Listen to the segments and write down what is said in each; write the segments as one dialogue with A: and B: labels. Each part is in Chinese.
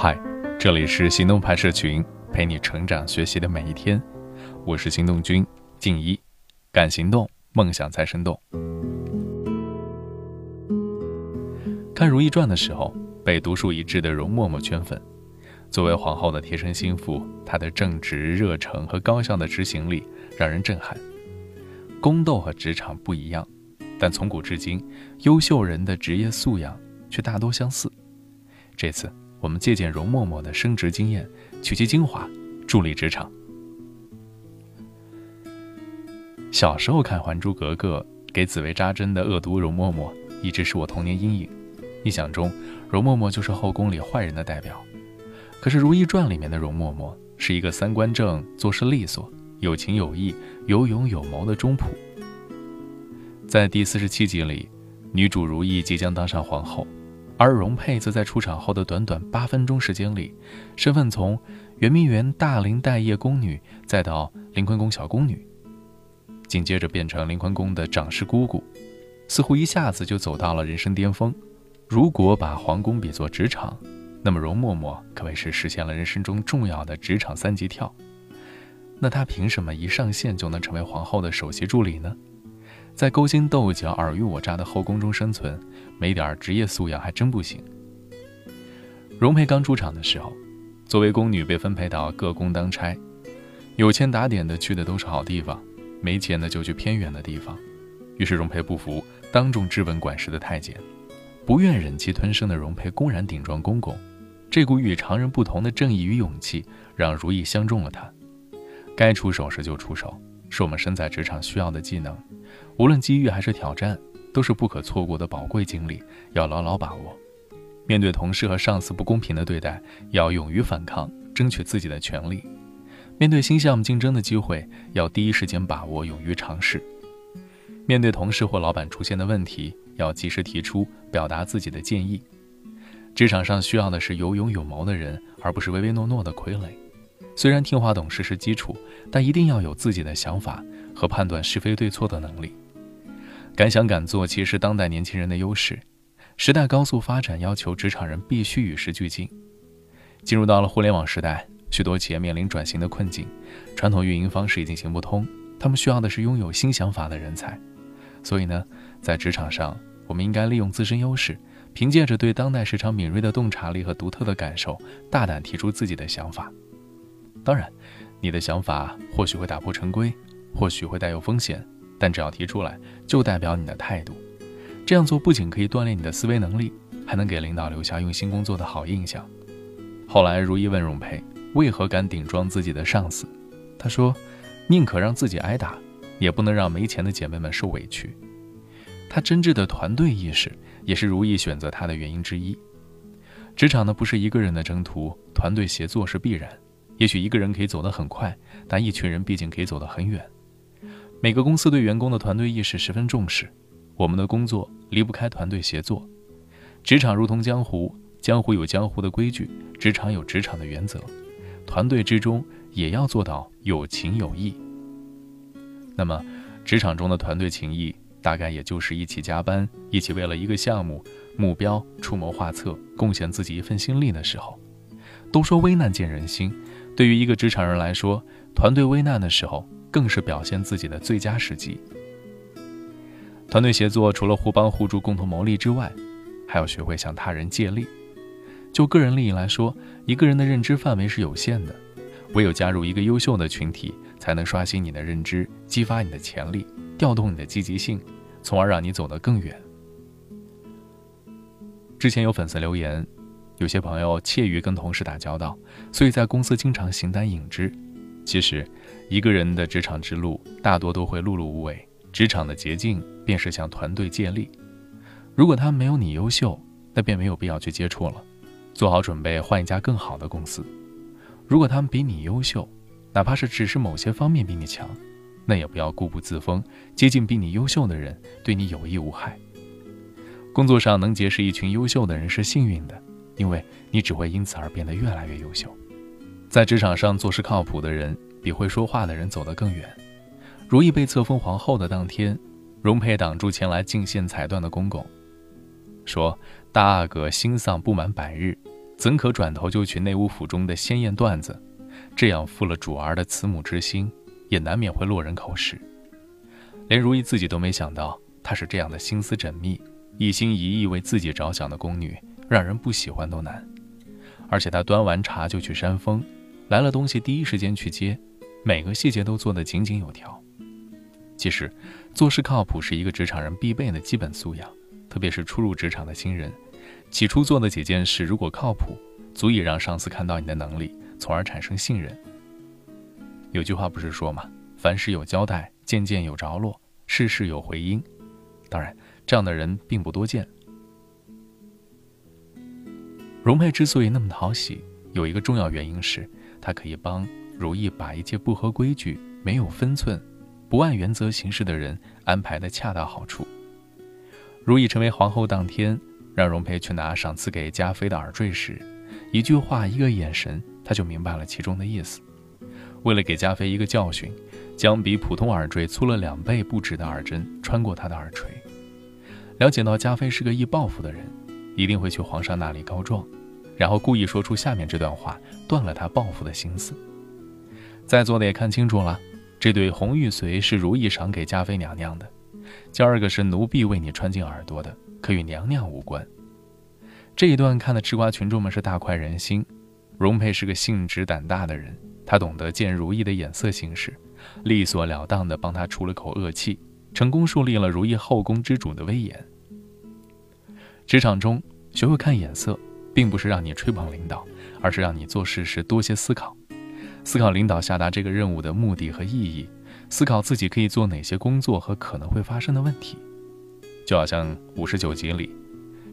A: 嗨，这里是行动派社群，陪你成长学习的每一天。我是行动君静一，敢行动，梦想才生动。看《如懿传》的时候，被独树一帜的容嬷嬷圈粉。作为皇后的贴身心腹，她的正直、热诚和高效的执行力让人震撼。宫斗和职场不一样，但从古至今，优秀人的职业素养却大多相似。这次。我们借鉴容嬷嬷的升职经验，取其精华，助力职场。小时候看《还珠格格》，给紫薇扎针的恶毒容嬷嬷，一直是我童年阴影。印象中，容嬷嬷就是后宫里坏人的代表。可是《如懿传》里面的容嬷嬷，是一个三观正、做事利索、有情有义、有勇有谋的中仆。在第四十七集里，女主如懿即将当上皇后。而容佩则在出场后的短短八分钟时间里，身份从圆明园大龄待业宫女，再到临坤宫小宫女，紧接着变成临坤宫的长侍姑姑，似乎一下子就走到了人生巅峰。如果把皇宫比作职场，那么容嬷嬷可谓是实现了人生中重要的职场三级跳。那她凭什么一上线就能成为皇后的首席助理呢？在勾心斗角、尔虞我诈的后宫中生存，没点职业素养还真不行。容佩刚出场的时候，作为宫女被分配到各宫当差，有钱打点的去的都是好地方，没钱的就去偏远的地方。于是容佩不服，当众质问管事的太监。不愿忍气吞声的容佩公然顶撞公公，这股与常人不同的正义与勇气，让如意相中了他。该出手时就出手，是我们身在职场需要的技能。无论机遇还是挑战，都是不可错过的宝贵经历，要牢牢把握。面对同事和上司不公平的对待，要勇于反抗，争取自己的权利；面对新项目竞争的机会，要第一时间把握，勇于尝试；面对同事或老板出现的问题，要及时提出，表达自己的建议。职场上需要的是有勇有谋的人，而不是唯唯诺诺的傀儡。虽然听话懂事是基础，但一定要有自己的想法和判断是非对错的能力。敢想敢做，其实是当代年轻人的优势。时代高速发展，要求职场人必须与时俱进。进入到了互联网时代，许多企业面临转型的困境，传统运营方式已经行不通，他们需要的是拥有新想法的人才。所以呢，在职场上，我们应该利用自身优势，凭借着对当代市场敏锐的洞察力和独特的感受，大胆提出自己的想法。当然，你的想法或许会打破陈规，或许会带有风险。但只要提出来，就代表你的态度。这样做不仅可以锻炼你的思维能力，还能给领导留下用心工作的好印象。后来，如意问容佩为何敢顶撞自己的上司，他说：“宁可让自己挨打，也不能让没钱的姐妹们受委屈。”他真挚的团队意识，也是如意选择他的原因之一。职场呢，不是一个人的征途，团队协作是必然。也许一个人可以走得很快，但一群人毕竟可以走得很远。每个公司对员工的团队意识十分重视，我们的工作离不开团队协作。职场如同江湖，江湖有江湖的规矩，职场有职场的原则，团队之中也要做到有情有义。那么，职场中的团队情谊，大概也就是一起加班，一起为了一个项目目标出谋划策，贡献自己一份心力的时候。都说危难见人心，对于一个职场人来说，团队危难的时候。更是表现自己的最佳时机。团队协作除了互帮互助、共同谋利之外，还要学会向他人借力。就个人利益来说，一个人的认知范围是有限的，唯有加入一个优秀的群体，才能刷新你的认知，激发你的潜力，调动你的积极性，从而让你走得更远。之前有粉丝留言，有些朋友怯于跟同事打交道，所以在公司经常形单影只。其实，一个人的职场之路大多都会碌碌无为。职场的捷径便是向团队借力。如果他没有你优秀，那便没有必要去接触了，做好准备换一家更好的公司。如果他们比你优秀，哪怕是只是某些方面比你强，那也不要固步自封，接近比你优秀的人，对你有益无害。工作上能结识一群优秀的人是幸运的，因为你只会因此而变得越来越优秀。在职场上做事靠谱的人，比会说话的人走得更远。如意被册封皇后的当天，容佩挡住前来进献彩缎的公公，说：“大阿哥心丧不满百日，怎可转头就娶内务府中的鲜艳缎子？这样负了主儿的慈母之心，也难免会落人口实。连如意自己都没想到，她是这样的心思缜密、一心一意为自己着想的宫女，让人不喜欢都难。而且他端完茶就去扇风，来了东西第一时间去接，每个细节都做得井井有条。其实，做事靠谱是一个职场人必备的基本素养，特别是初入职场的新人，起初做的几件事如果靠谱，足以让上司看到你的能力，从而产生信任。有句话不是说吗？凡事有交代。件件有着落，事事有回音。当然，这样的人并不多见。容佩之所以那么讨喜，有一个重要原因是，她可以帮如意把一切不合规矩、没有分寸、不按原则行事的人安排的恰到好处。如意成为皇后当天，让容佩去拿赏赐给嘉妃的耳坠时，一句话、一个眼神，他就明白了其中的意思。为了给嘉妃一个教训。将比普通耳坠粗了两倍不止的耳针穿过她的耳垂。了解到嘉妃是个易报复的人，一定会去皇上那里告状，然后故意说出下面这段话，断了他报复的心思。在座的也看清楚了，这对红玉髓是如意赏给嘉妃娘娘的，第二个是奴婢为你穿进耳朵的，可与娘娘无关。这一段看的吃瓜群众们是大快人心。容佩是个性直胆大的人，他懂得见如意的眼色行事。利索了当的帮他出了口恶气，成功树立了如意后宫之主的威严。职场中学会看眼色，并不是让你吹捧领导，而是让你做事时多些思考，思考领导下达这个任务的目的和意义，思考自己可以做哪些工作和可能会发生的问题。就好像五十九集里，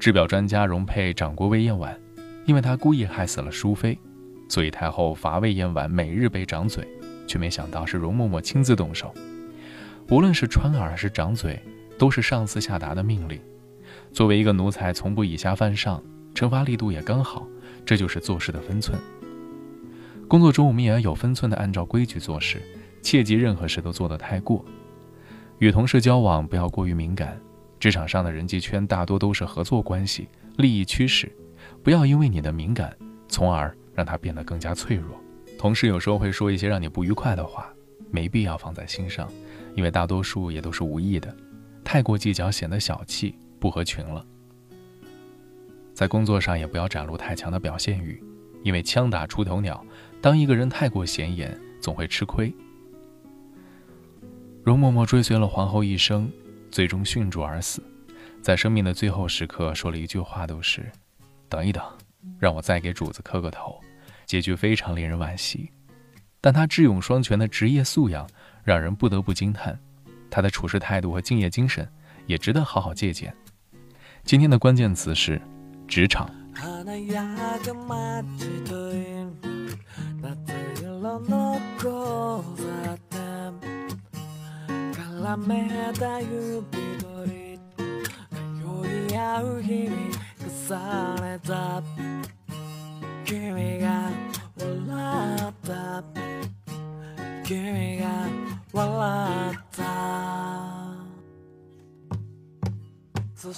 A: 制表专家容佩掌过魏延婉，因为他故意害死了淑妃，所以太后罚魏延婉每日被掌嘴。却没想到是容嬷嬷亲自动手，无论是穿耳还是掌嘴，都是上司下达的命令。作为一个奴才，从不以下犯上，惩罚力度也刚好，这就是做事的分寸。工作中，我们也要有分寸的按照规矩做事，切忌任何事都做得太过。与同事交往不要过于敏感，职场上的人际圈大多都是合作关系、利益驱使，不要因为你的敏感，从而让它变得更加脆弱。同事有时候会说一些让你不愉快的话，没必要放在心上，因为大多数也都是无意的。太过计较显得小气，不合群了。在工作上也不要展露太强的表现欲，因为枪打出头鸟，当一个人太过显眼，总会吃亏。容嬷嬷追随了皇后一生，最终殉主而死，在生命的最后时刻说了一句话，都是：“等一等，让我再给主子磕个头。”结局非常令人惋惜，但她智勇双全的职业素养让人不得不惊叹，她的处事态度和敬业精神也值得好好借鉴。今天的关键词是职场。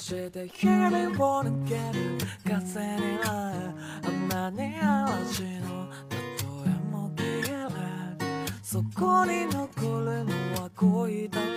A: して日々を抜ける風になるあんなに嵐の例えも消えるそこに残るのは恋だ。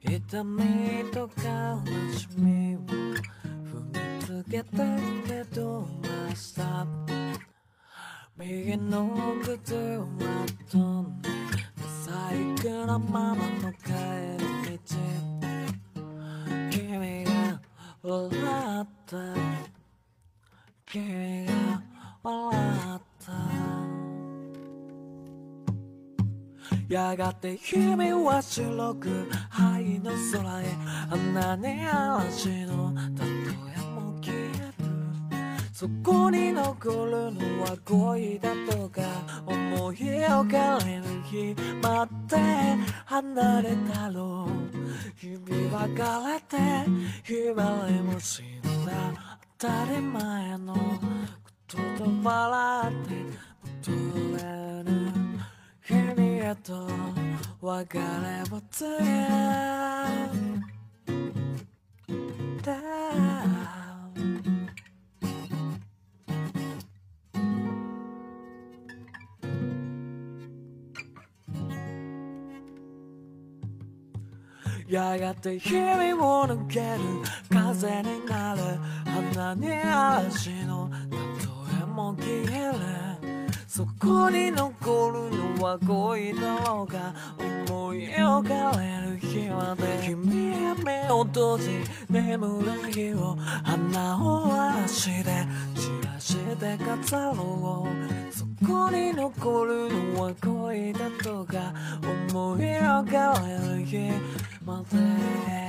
A: 痛みと悲しみを踏みつけたけどマスター右の靴は飛んで細工なままの帰り道。君がやがて君は白く灰の空へ。あんなに嵐の例えも消える。
B: そこに残るのは恋だとか思い浮かれる日まで離れたろう。日々別れて日々も死んだ当たり前のことと笑って戻れる。と別れを告げたやがて日々を抜ける風になる。鼻に嵐の例えも消える。そこに残るのは恋だろうが思い浮かれる日まで。君は目を閉じ眠る日を花を嵐で散らして飾ろうそこに残るのは恋だとか思い浮かれる日まで。